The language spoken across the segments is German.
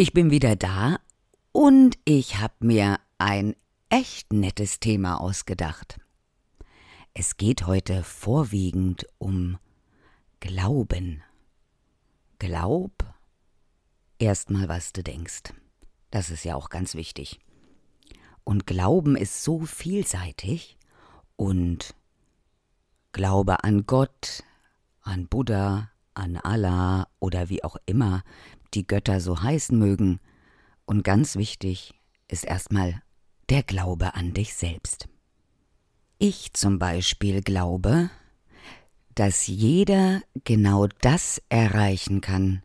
Ich bin wieder da und ich habe mir ein echt nettes Thema ausgedacht. Es geht heute vorwiegend um Glauben. Glaub erstmal, was du denkst. Das ist ja auch ganz wichtig. Und Glauben ist so vielseitig und Glaube an Gott, an Buddha, an Allah oder wie auch immer die Götter so heißen mögen. Und ganz wichtig ist erstmal der Glaube an dich selbst. Ich zum Beispiel glaube, dass jeder genau das erreichen kann,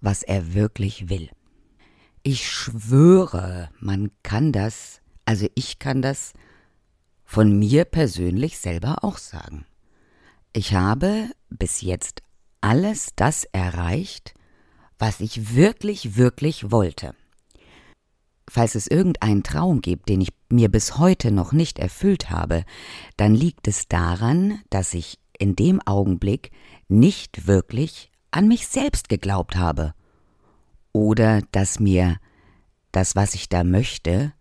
was er wirklich will. Ich schwöre, man kann das, also ich kann das von mir persönlich selber auch sagen. Ich habe bis jetzt alles das erreicht, was ich wirklich, wirklich wollte. Falls es irgendeinen Traum gibt, den ich mir bis heute noch nicht erfüllt habe, dann liegt es daran, dass ich in dem Augenblick nicht wirklich an mich selbst geglaubt habe. Oder dass mir das, was ich da möchte,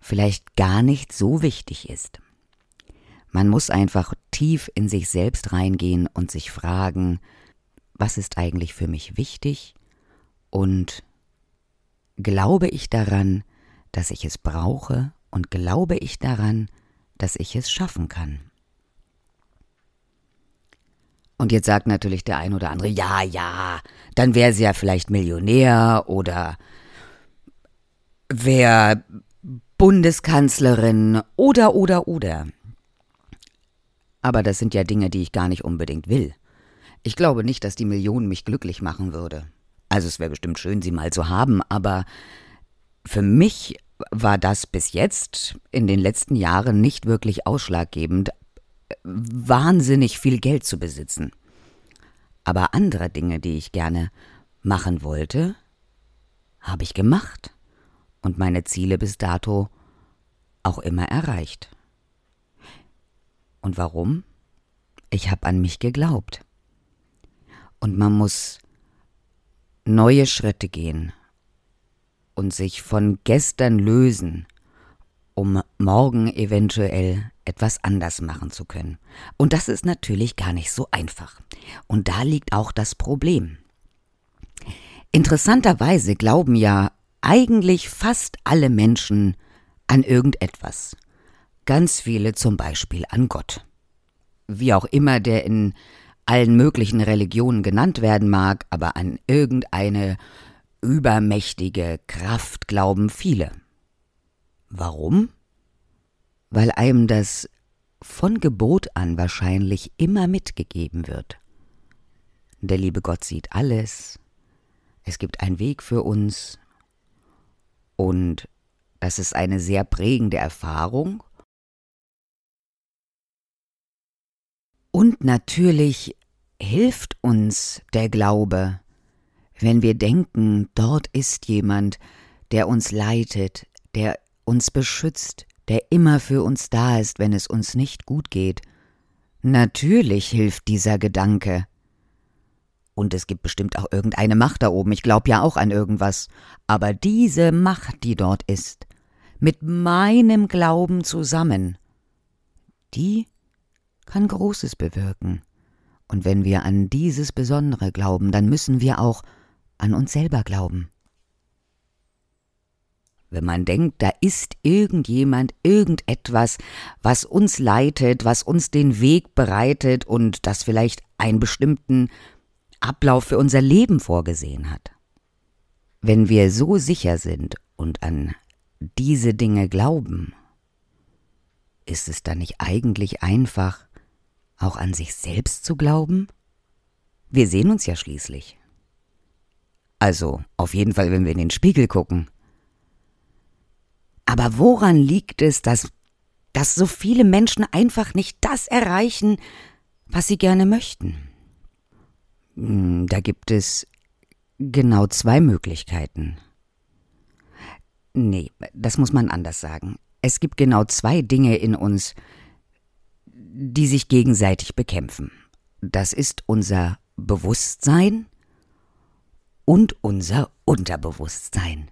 vielleicht gar nicht so wichtig ist. Man muss einfach tief in sich selbst reingehen und sich fragen, was ist eigentlich für mich wichtig und glaube ich daran, dass ich es brauche und glaube ich daran, dass ich es schaffen kann. Und jetzt sagt natürlich der ein oder andere, ja, ja, dann wäre sie ja vielleicht Millionär oder wäre Bundeskanzlerin oder oder oder. Aber das sind ja Dinge, die ich gar nicht unbedingt will. Ich glaube nicht, dass die Million mich glücklich machen würde. Also es wäre bestimmt schön, sie mal zu haben, aber für mich war das bis jetzt in den letzten Jahren nicht wirklich ausschlaggebend, wahnsinnig viel Geld zu besitzen. Aber andere Dinge, die ich gerne machen wollte, habe ich gemacht und meine Ziele bis dato auch immer erreicht. Und warum? Ich habe an mich geglaubt. Und man muss neue Schritte gehen und sich von gestern lösen, um morgen eventuell etwas anders machen zu können. Und das ist natürlich gar nicht so einfach. Und da liegt auch das Problem. Interessanterweise glauben ja eigentlich fast alle Menschen an irgendetwas. Ganz viele zum Beispiel an Gott. Wie auch immer der in allen möglichen Religionen genannt werden mag, aber an irgendeine übermächtige Kraft glauben viele. Warum? Weil einem das von Gebot an wahrscheinlich immer mitgegeben wird. Der liebe Gott sieht alles, es gibt einen Weg für uns, und das ist eine sehr prägende Erfahrung Und natürlich hilft uns der Glaube, wenn wir denken, dort ist jemand, der uns leitet, der uns beschützt, der immer für uns da ist, wenn es uns nicht gut geht. Natürlich hilft dieser Gedanke. Und es gibt bestimmt auch irgendeine Macht da oben, ich glaube ja auch an irgendwas. Aber diese Macht, die dort ist, mit meinem Glauben zusammen, die kann Großes bewirken. Und wenn wir an dieses Besondere glauben, dann müssen wir auch an uns selber glauben. Wenn man denkt, da ist irgendjemand, irgendetwas, was uns leitet, was uns den Weg bereitet und das vielleicht einen bestimmten Ablauf für unser Leben vorgesehen hat. Wenn wir so sicher sind und an diese Dinge glauben, ist es dann nicht eigentlich einfach, auch an sich selbst zu glauben? Wir sehen uns ja schließlich. Also, auf jeden Fall, wenn wir in den Spiegel gucken. Aber woran liegt es, dass, dass so viele Menschen einfach nicht das erreichen, was sie gerne möchten? Hm, da gibt es genau zwei Möglichkeiten. Nee, das muss man anders sagen. Es gibt genau zwei Dinge in uns, die sich gegenseitig bekämpfen. Das ist unser Bewusstsein und unser Unterbewusstsein.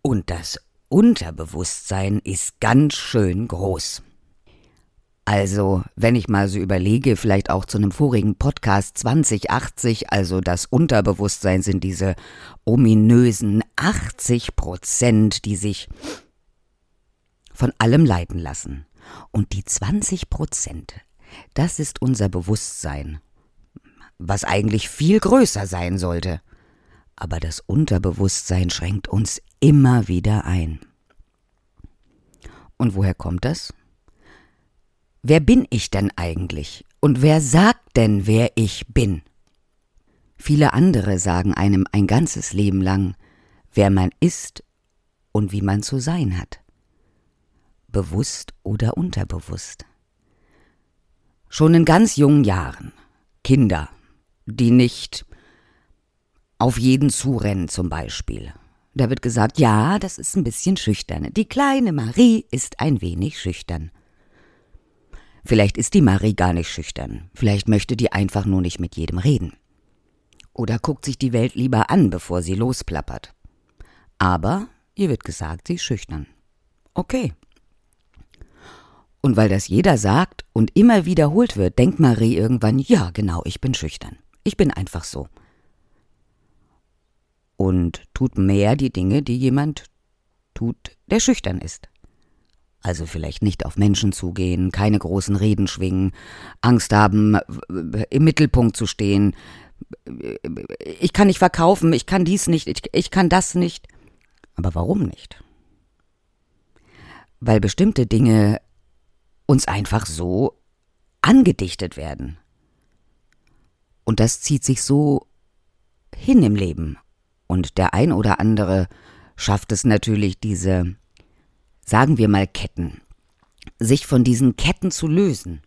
Und das Unterbewusstsein ist ganz schön groß. Also, wenn ich mal so überlege, vielleicht auch zu einem vorigen Podcast 2080, also das Unterbewusstsein sind diese ominösen 80 Prozent, die sich von allem leiten lassen. Und die 20 Prozent, das ist unser Bewusstsein, was eigentlich viel größer sein sollte. Aber das Unterbewusstsein schränkt uns immer wieder ein. Und woher kommt das? Wer bin ich denn eigentlich? Und wer sagt denn, wer ich bin? Viele andere sagen einem ein ganzes Leben lang, wer man ist und wie man zu sein hat. Bewusst oder unterbewusst. Schon in ganz jungen Jahren. Kinder, die nicht auf jeden zurennen zum Beispiel. Da wird gesagt, ja, das ist ein bisschen schüchtern. Die kleine Marie ist ein wenig schüchtern. Vielleicht ist die Marie gar nicht schüchtern. Vielleicht möchte die einfach nur nicht mit jedem reden. Oder guckt sich die Welt lieber an, bevor sie losplappert. Aber ihr wird gesagt, sie ist schüchtern. Okay. Und weil das jeder sagt und immer wiederholt wird, denkt Marie irgendwann, ja, genau, ich bin schüchtern. Ich bin einfach so. Und tut mehr die Dinge, die jemand tut, der schüchtern ist. Also vielleicht nicht auf Menschen zugehen, keine großen Reden schwingen, Angst haben, im Mittelpunkt zu stehen. Ich kann nicht verkaufen, ich kann dies nicht, ich, ich kann das nicht. Aber warum nicht? Weil bestimmte Dinge uns einfach so angedichtet werden. Und das zieht sich so hin im Leben. Und der ein oder andere schafft es natürlich, diese sagen wir mal Ketten, sich von diesen Ketten zu lösen.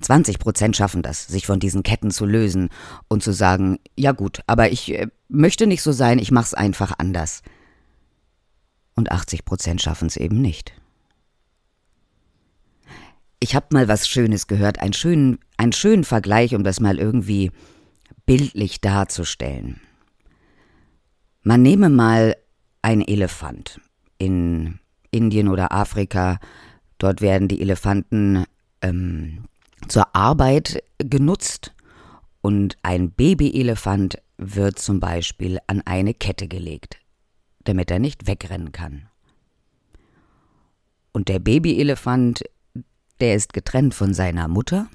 20 Prozent schaffen das, sich von diesen Ketten zu lösen und zu sagen, ja gut, aber ich äh, möchte nicht so sein, ich mach's einfach anders. Und 80 Prozent schaffen es eben nicht. Ich habe mal was Schönes gehört, einen schönen, einen schönen Vergleich, um das mal irgendwie bildlich darzustellen. Man nehme mal einen Elefant in Indien oder Afrika. Dort werden die Elefanten ähm, zur Arbeit genutzt und ein Babyelefant wird zum Beispiel an eine Kette gelegt, damit er nicht wegrennen kann. Und der Babyelefant, der ist getrennt von seiner Mutter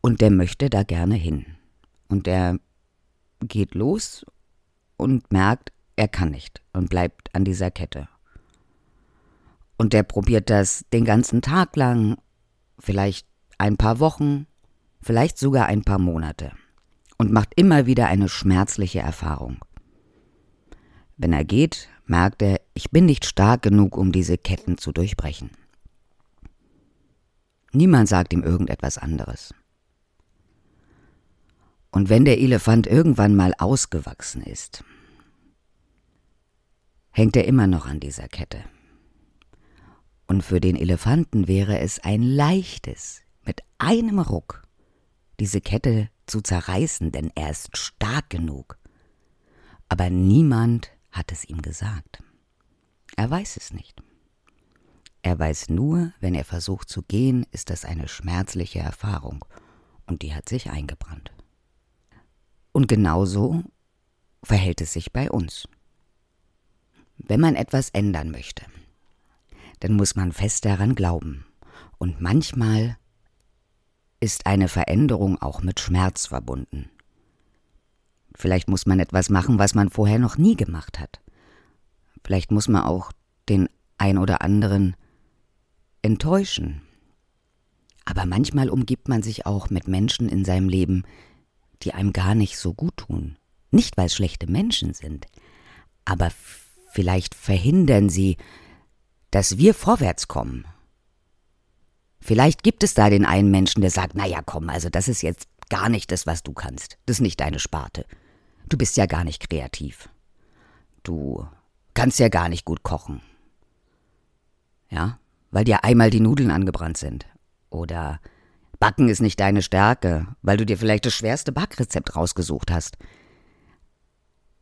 und der möchte da gerne hin. Und der geht los und merkt, er kann nicht und bleibt an dieser Kette. Und der probiert das den ganzen Tag lang, vielleicht ein paar Wochen, vielleicht sogar ein paar Monate und macht immer wieder eine schmerzliche Erfahrung. Wenn er geht, merkt er, ich bin nicht stark genug, um diese Ketten zu durchbrechen. Niemand sagt ihm irgendetwas anderes. Und wenn der Elefant irgendwann mal ausgewachsen ist, hängt er immer noch an dieser Kette. Und für den Elefanten wäre es ein leichtes, mit einem Ruck diese Kette zu zerreißen, denn er ist stark genug. Aber niemand hat es ihm gesagt. Er weiß es nicht. Er weiß nur, wenn er versucht zu gehen, ist das eine schmerzliche Erfahrung, und die hat sich eingebrannt. Und genauso verhält es sich bei uns. Wenn man etwas ändern möchte, dann muss man fest daran glauben. Und manchmal ist eine Veränderung auch mit Schmerz verbunden. Vielleicht muss man etwas machen, was man vorher noch nie gemacht hat. Vielleicht muss man auch den ein oder anderen enttäuschen. Aber manchmal umgibt man sich auch mit Menschen in seinem Leben, die einem gar nicht so gut tun. Nicht, weil es schlechte Menschen sind, aber vielleicht verhindern sie, dass wir vorwärts kommen. Vielleicht gibt es da den einen Menschen, der sagt, na ja, komm, also das ist jetzt gar nicht das, was du kannst. Das ist nicht deine Sparte. Du bist ja gar nicht kreativ. Du kannst ja gar nicht gut kochen. Ja, weil dir einmal die Nudeln angebrannt sind. Oder Backen ist nicht deine Stärke, weil du dir vielleicht das schwerste Backrezept rausgesucht hast.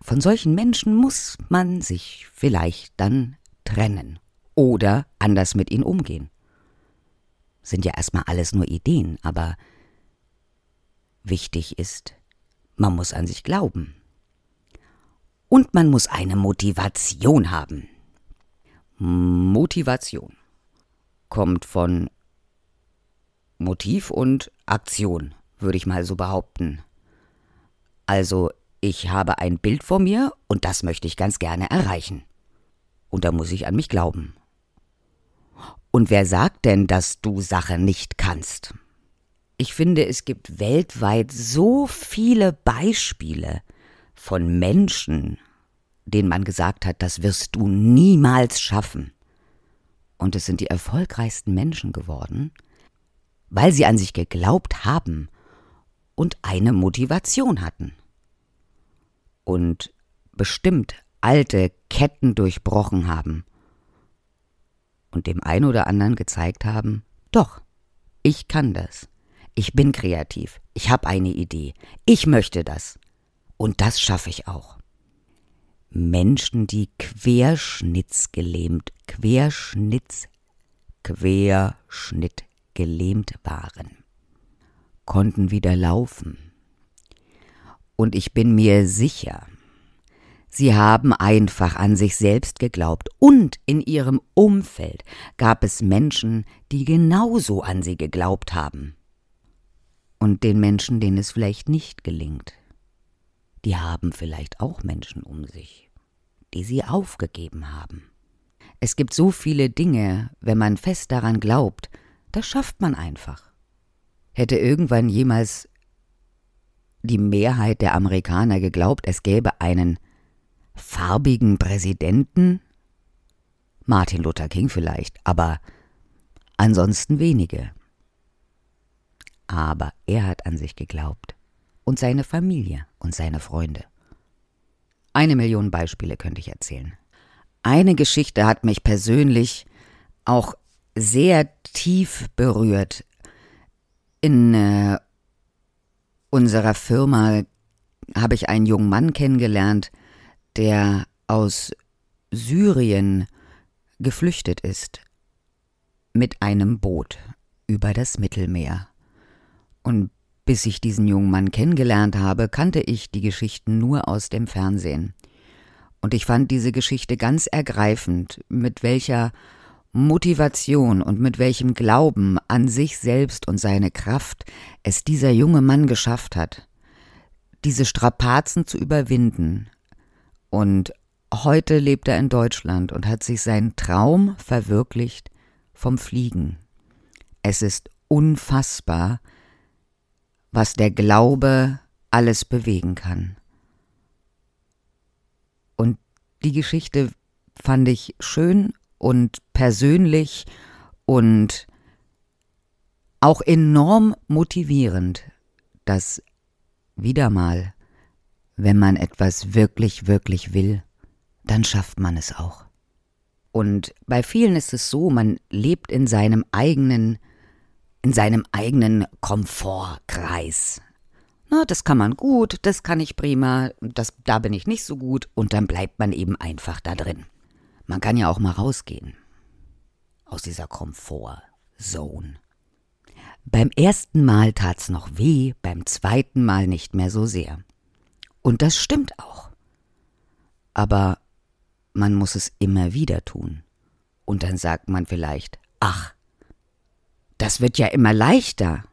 von solchen Menschen muss man sich vielleicht dann trennen oder anders mit ihnen umgehen. Sind ja erstmal alles nur Ideen, aber wichtig ist, man muss an sich glauben. Und man muss eine Motivation haben. Motivation kommt von Motiv und Aktion, würde ich mal so behaupten. Also, ich habe ein Bild vor mir und das möchte ich ganz gerne erreichen. Und da muss ich an mich glauben. Und wer sagt denn, dass du Sache nicht kannst? Ich finde, es gibt weltweit so viele Beispiele, von Menschen, denen man gesagt hat, das wirst du niemals schaffen. Und es sind die erfolgreichsten Menschen geworden, weil sie an sich geglaubt haben und eine Motivation hatten. Und bestimmt alte Ketten durchbrochen haben und dem einen oder anderen gezeigt haben, doch, ich kann das. Ich bin kreativ. Ich habe eine Idee. Ich möchte das. Und das schaffe ich auch. Menschen, die querschnittsgelähmt, querschnitts, querschnittgelähmt waren, konnten wieder laufen. Und ich bin mir sicher, sie haben einfach an sich selbst geglaubt und in ihrem Umfeld gab es Menschen, die genauso an sie geglaubt haben. Und den Menschen, denen es vielleicht nicht gelingt, die haben vielleicht auch Menschen um sich, die sie aufgegeben haben. Es gibt so viele Dinge, wenn man fest daran glaubt, das schafft man einfach. Hätte irgendwann jemals die Mehrheit der Amerikaner geglaubt, es gäbe einen farbigen Präsidenten? Martin Luther King vielleicht, aber ansonsten wenige. Aber er hat an sich geglaubt und seine Familie und seine Freunde. Eine Million Beispiele könnte ich erzählen. Eine Geschichte hat mich persönlich auch sehr tief berührt. In äh, unserer Firma habe ich einen jungen Mann kennengelernt, der aus Syrien geflüchtet ist mit einem Boot über das Mittelmeer. Und bis ich diesen jungen Mann kennengelernt habe, kannte ich die Geschichten nur aus dem Fernsehen. Und ich fand diese Geschichte ganz ergreifend, mit welcher Motivation und mit welchem Glauben an sich selbst und seine Kraft es dieser junge Mann geschafft hat, diese Strapazen zu überwinden. Und heute lebt er in Deutschland und hat sich seinen Traum verwirklicht vom Fliegen. Es ist unfassbar, was der Glaube alles bewegen kann. Und die Geschichte fand ich schön und persönlich und auch enorm motivierend, dass wieder mal, wenn man etwas wirklich, wirklich will, dann schafft man es auch. Und bei vielen ist es so, man lebt in seinem eigenen in seinem eigenen Komfortkreis. Na, das kann man gut, das kann ich prima, das, da bin ich nicht so gut und dann bleibt man eben einfach da drin. Man kann ja auch mal rausgehen aus dieser Komfortzone. Beim ersten Mal tat's noch weh, beim zweiten Mal nicht mehr so sehr. Und das stimmt auch. Aber man muss es immer wieder tun. Und dann sagt man vielleicht, ach, das wird ja immer leichter.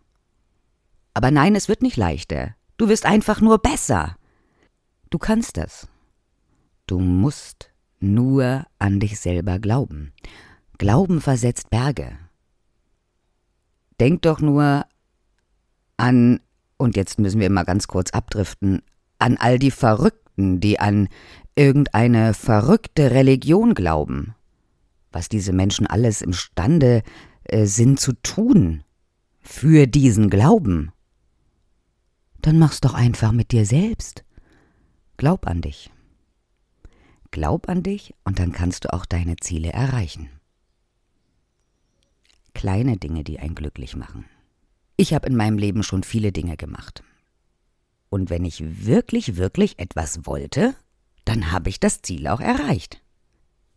Aber nein, es wird nicht leichter. Du wirst einfach nur besser. Du kannst das. Du musst nur an dich selber glauben. Glauben versetzt Berge. Denk doch nur an, und jetzt müssen wir mal ganz kurz abdriften, an all die Verrückten, die an irgendeine verrückte Religion glauben. Was diese Menschen alles imstande äh, Sinn zu tun für diesen Glauben, dann mach's doch einfach mit dir selbst. Glaub an dich. Glaub an dich und dann kannst du auch deine Ziele erreichen. Kleine Dinge, die einen glücklich machen. Ich habe in meinem Leben schon viele Dinge gemacht. Und wenn ich wirklich, wirklich etwas wollte, dann habe ich das Ziel auch erreicht.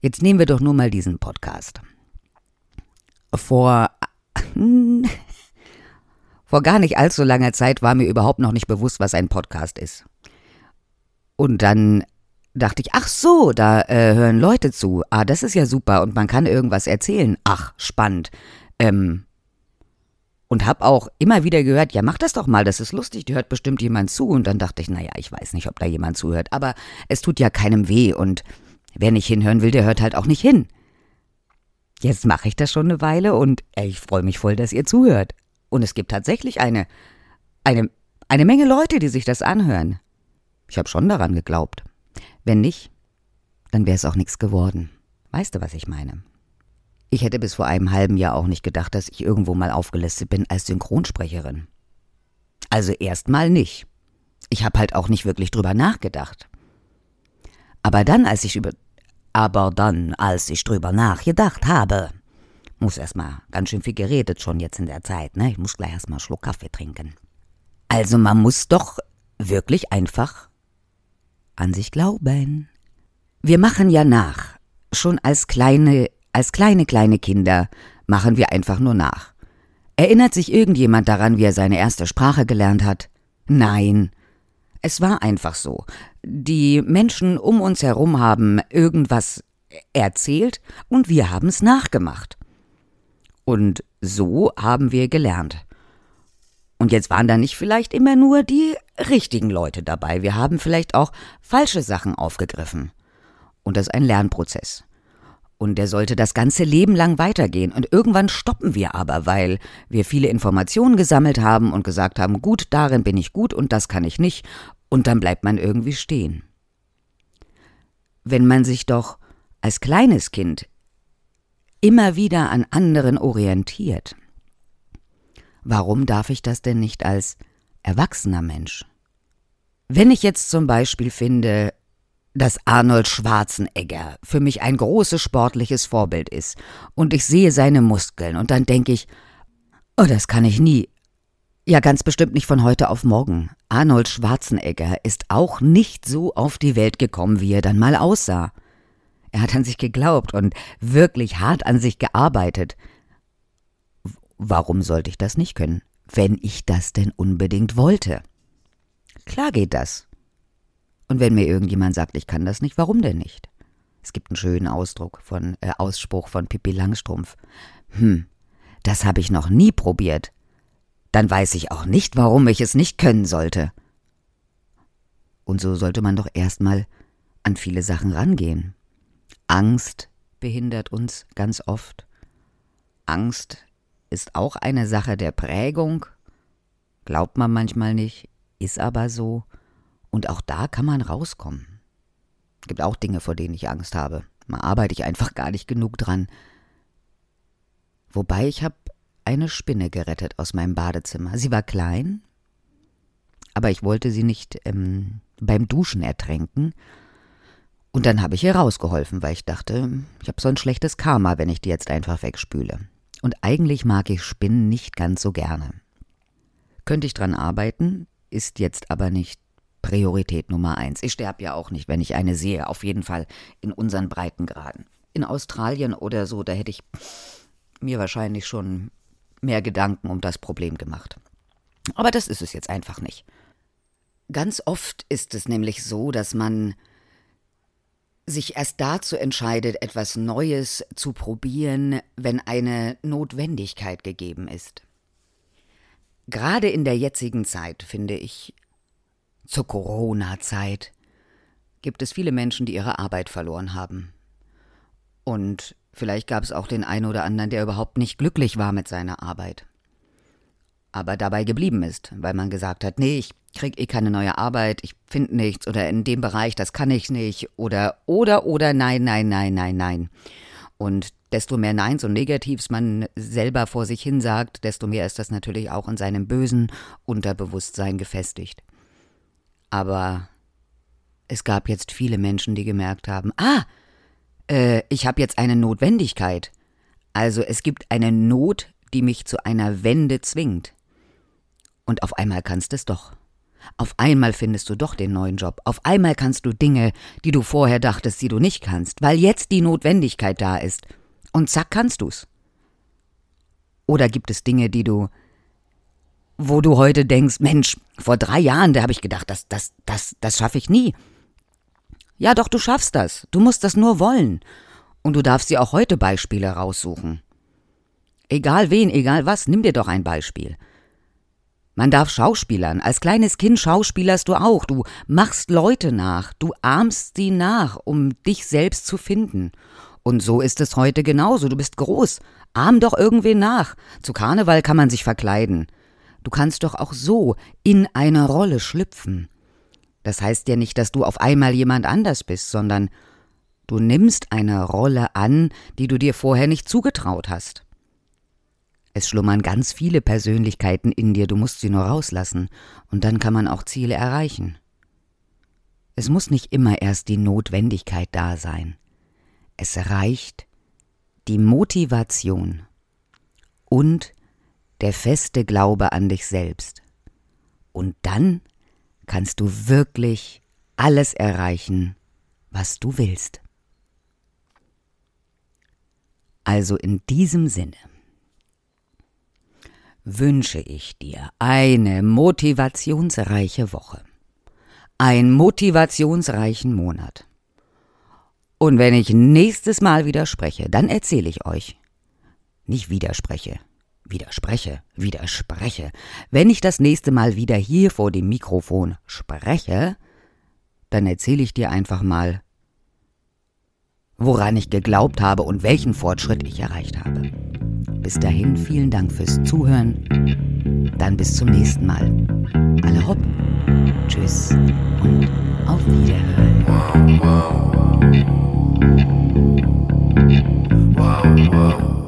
Jetzt nehmen wir doch nur mal diesen Podcast. Vor, vor gar nicht allzu langer Zeit war mir überhaupt noch nicht bewusst, was ein Podcast ist. Und dann dachte ich, ach so, da äh, hören Leute zu. Ah, das ist ja super und man kann irgendwas erzählen. Ach, spannend. Ähm, und hab auch immer wieder gehört, ja, mach das doch mal, das ist lustig, die hört bestimmt jemand zu. Und dann dachte ich, naja, ich weiß nicht, ob da jemand zuhört, aber es tut ja keinem weh und wer nicht hinhören will, der hört halt auch nicht hin. Jetzt mache ich das schon eine Weile und ich freue mich voll, dass ihr zuhört. Und es gibt tatsächlich eine, eine, eine Menge Leute, die sich das anhören. Ich habe schon daran geglaubt. Wenn nicht, dann wäre es auch nichts geworden. Weißt du, was ich meine? Ich hätte bis vor einem halben Jahr auch nicht gedacht, dass ich irgendwo mal aufgelistet bin als Synchronsprecherin. Also erstmal nicht. Ich habe halt auch nicht wirklich drüber nachgedacht. Aber dann, als ich über aber dann, als ich drüber nachgedacht habe, muss erstmal ganz schön viel geredet schon jetzt in der Zeit, ne? Ich muss gleich erstmal einen Schluck Kaffee trinken. Also man muss doch wirklich einfach an sich glauben. Wir machen ja nach. Schon als kleine, als kleine, kleine Kinder machen wir einfach nur nach. Erinnert sich irgendjemand daran, wie er seine erste Sprache gelernt hat? Nein. Es war einfach so. Die Menschen um uns herum haben irgendwas erzählt und wir haben es nachgemacht. Und so haben wir gelernt. Und jetzt waren da nicht vielleicht immer nur die richtigen Leute dabei. Wir haben vielleicht auch falsche Sachen aufgegriffen. Und das ist ein Lernprozess. Und der sollte das ganze Leben lang weitergehen. Und irgendwann stoppen wir aber, weil wir viele Informationen gesammelt haben und gesagt haben, gut, darin bin ich gut und das kann ich nicht. Und dann bleibt man irgendwie stehen. Wenn man sich doch als kleines Kind immer wieder an anderen orientiert, Warum darf ich das denn nicht als erwachsener Mensch? Wenn ich jetzt zum Beispiel finde, dass Arnold Schwarzenegger für mich ein großes sportliches Vorbild ist und ich sehe seine Muskeln und dann denke ich, oh, das kann ich nie. Ja, ganz bestimmt nicht von heute auf morgen. Arnold Schwarzenegger ist auch nicht so auf die Welt gekommen, wie er dann mal aussah. Er hat an sich geglaubt und wirklich hart an sich gearbeitet. Warum sollte ich das nicht können, wenn ich das denn unbedingt wollte? Klar geht das. Und wenn mir irgendjemand sagt, ich kann das nicht, warum denn nicht? Es gibt einen schönen Ausdruck von äh, Ausspruch von Pippi Langstrumpf. Hm, das habe ich noch nie probiert. Dann weiß ich auch nicht, warum ich es nicht können sollte. Und so sollte man doch erstmal an viele Sachen rangehen. Angst behindert uns ganz oft. Angst ist auch eine Sache der Prägung. Glaubt man manchmal nicht, ist aber so. Und auch da kann man rauskommen. Gibt auch Dinge, vor denen ich Angst habe. Da arbeite ich einfach gar nicht genug dran. Wobei ich habe eine Spinne gerettet aus meinem Badezimmer. Sie war klein, aber ich wollte sie nicht ähm, beim Duschen ertränken. Und dann habe ich ihr rausgeholfen, weil ich dachte, ich habe so ein schlechtes Karma, wenn ich die jetzt einfach wegspüle. Und eigentlich mag ich Spinnen nicht ganz so gerne. Könnte ich dran arbeiten, ist jetzt aber nicht Priorität Nummer eins. Ich sterbe ja auch nicht, wenn ich eine sehe, auf jeden Fall in unseren Breitengraden. In Australien oder so, da hätte ich mir wahrscheinlich schon mehr Gedanken um das Problem gemacht. Aber das ist es jetzt einfach nicht. Ganz oft ist es nämlich so, dass man sich erst dazu entscheidet, etwas Neues zu probieren, wenn eine Notwendigkeit gegeben ist. Gerade in der jetzigen Zeit, finde ich, zur Corona-Zeit, gibt es viele Menschen, die ihre Arbeit verloren haben. Und vielleicht gab es auch den einen oder anderen, der überhaupt nicht glücklich war mit seiner Arbeit. Aber dabei geblieben ist, weil man gesagt hat, nee, ich krieg eh keine neue Arbeit, ich finde nichts oder in dem Bereich, das kann ich nicht oder oder oder nein, nein, nein, nein, nein. Und desto mehr Neins und Negativs man selber vor sich hin sagt, desto mehr ist das natürlich auch in seinem bösen Unterbewusstsein gefestigt. Aber es gab jetzt viele Menschen, die gemerkt haben, ah, äh, ich habe jetzt eine Notwendigkeit. Also es gibt eine Not, die mich zu einer Wende zwingt. Und auf einmal kannst es doch. Auf einmal findest du doch den neuen Job. Auf einmal kannst du Dinge, die du vorher dachtest, die du nicht kannst, weil jetzt die Notwendigkeit da ist. Und zack, kannst du's. Oder gibt es Dinge, die du, wo du heute denkst, Mensch, vor drei Jahren, da habe ich gedacht, das, das, das, das schaffe ich nie. Ja, doch, du schaffst das. Du musst das nur wollen. Und du darfst dir auch heute Beispiele raussuchen. Egal wen, egal was, nimm dir doch ein Beispiel. Man darf Schauspielern. Als kleines Kind schauspielerst du auch. Du machst Leute nach. Du ahmst sie nach, um dich selbst zu finden. Und so ist es heute genauso. Du bist groß. Ahm doch irgendwen nach. Zu Karneval kann man sich verkleiden. Du kannst doch auch so in eine Rolle schlüpfen. Das heißt ja nicht, dass du auf einmal jemand anders bist, sondern du nimmst eine Rolle an, die du dir vorher nicht zugetraut hast. Es schlummern ganz viele Persönlichkeiten in dir, du musst sie nur rauslassen, und dann kann man auch Ziele erreichen. Es muss nicht immer erst die Notwendigkeit da sein. Es reicht die Motivation und der feste Glaube an dich selbst. Und dann kannst du wirklich alles erreichen, was du willst. Also in diesem Sinne wünsche ich dir eine motivationsreiche Woche, einen motivationsreichen Monat. Und wenn ich nächstes Mal widerspreche, dann erzähle ich euch. Nicht widerspreche, widerspreche, widerspreche, wenn ich das nächste Mal wieder hier vor dem Mikrofon spreche, dann erzähle ich dir einfach mal, woran ich geglaubt habe und welchen Fortschritt ich erreicht habe. Bis dahin vielen Dank fürs Zuhören. Dann bis zum nächsten Mal. Alle hopp. Tschüss und auf Wiederhören. Wow, wow. Wow,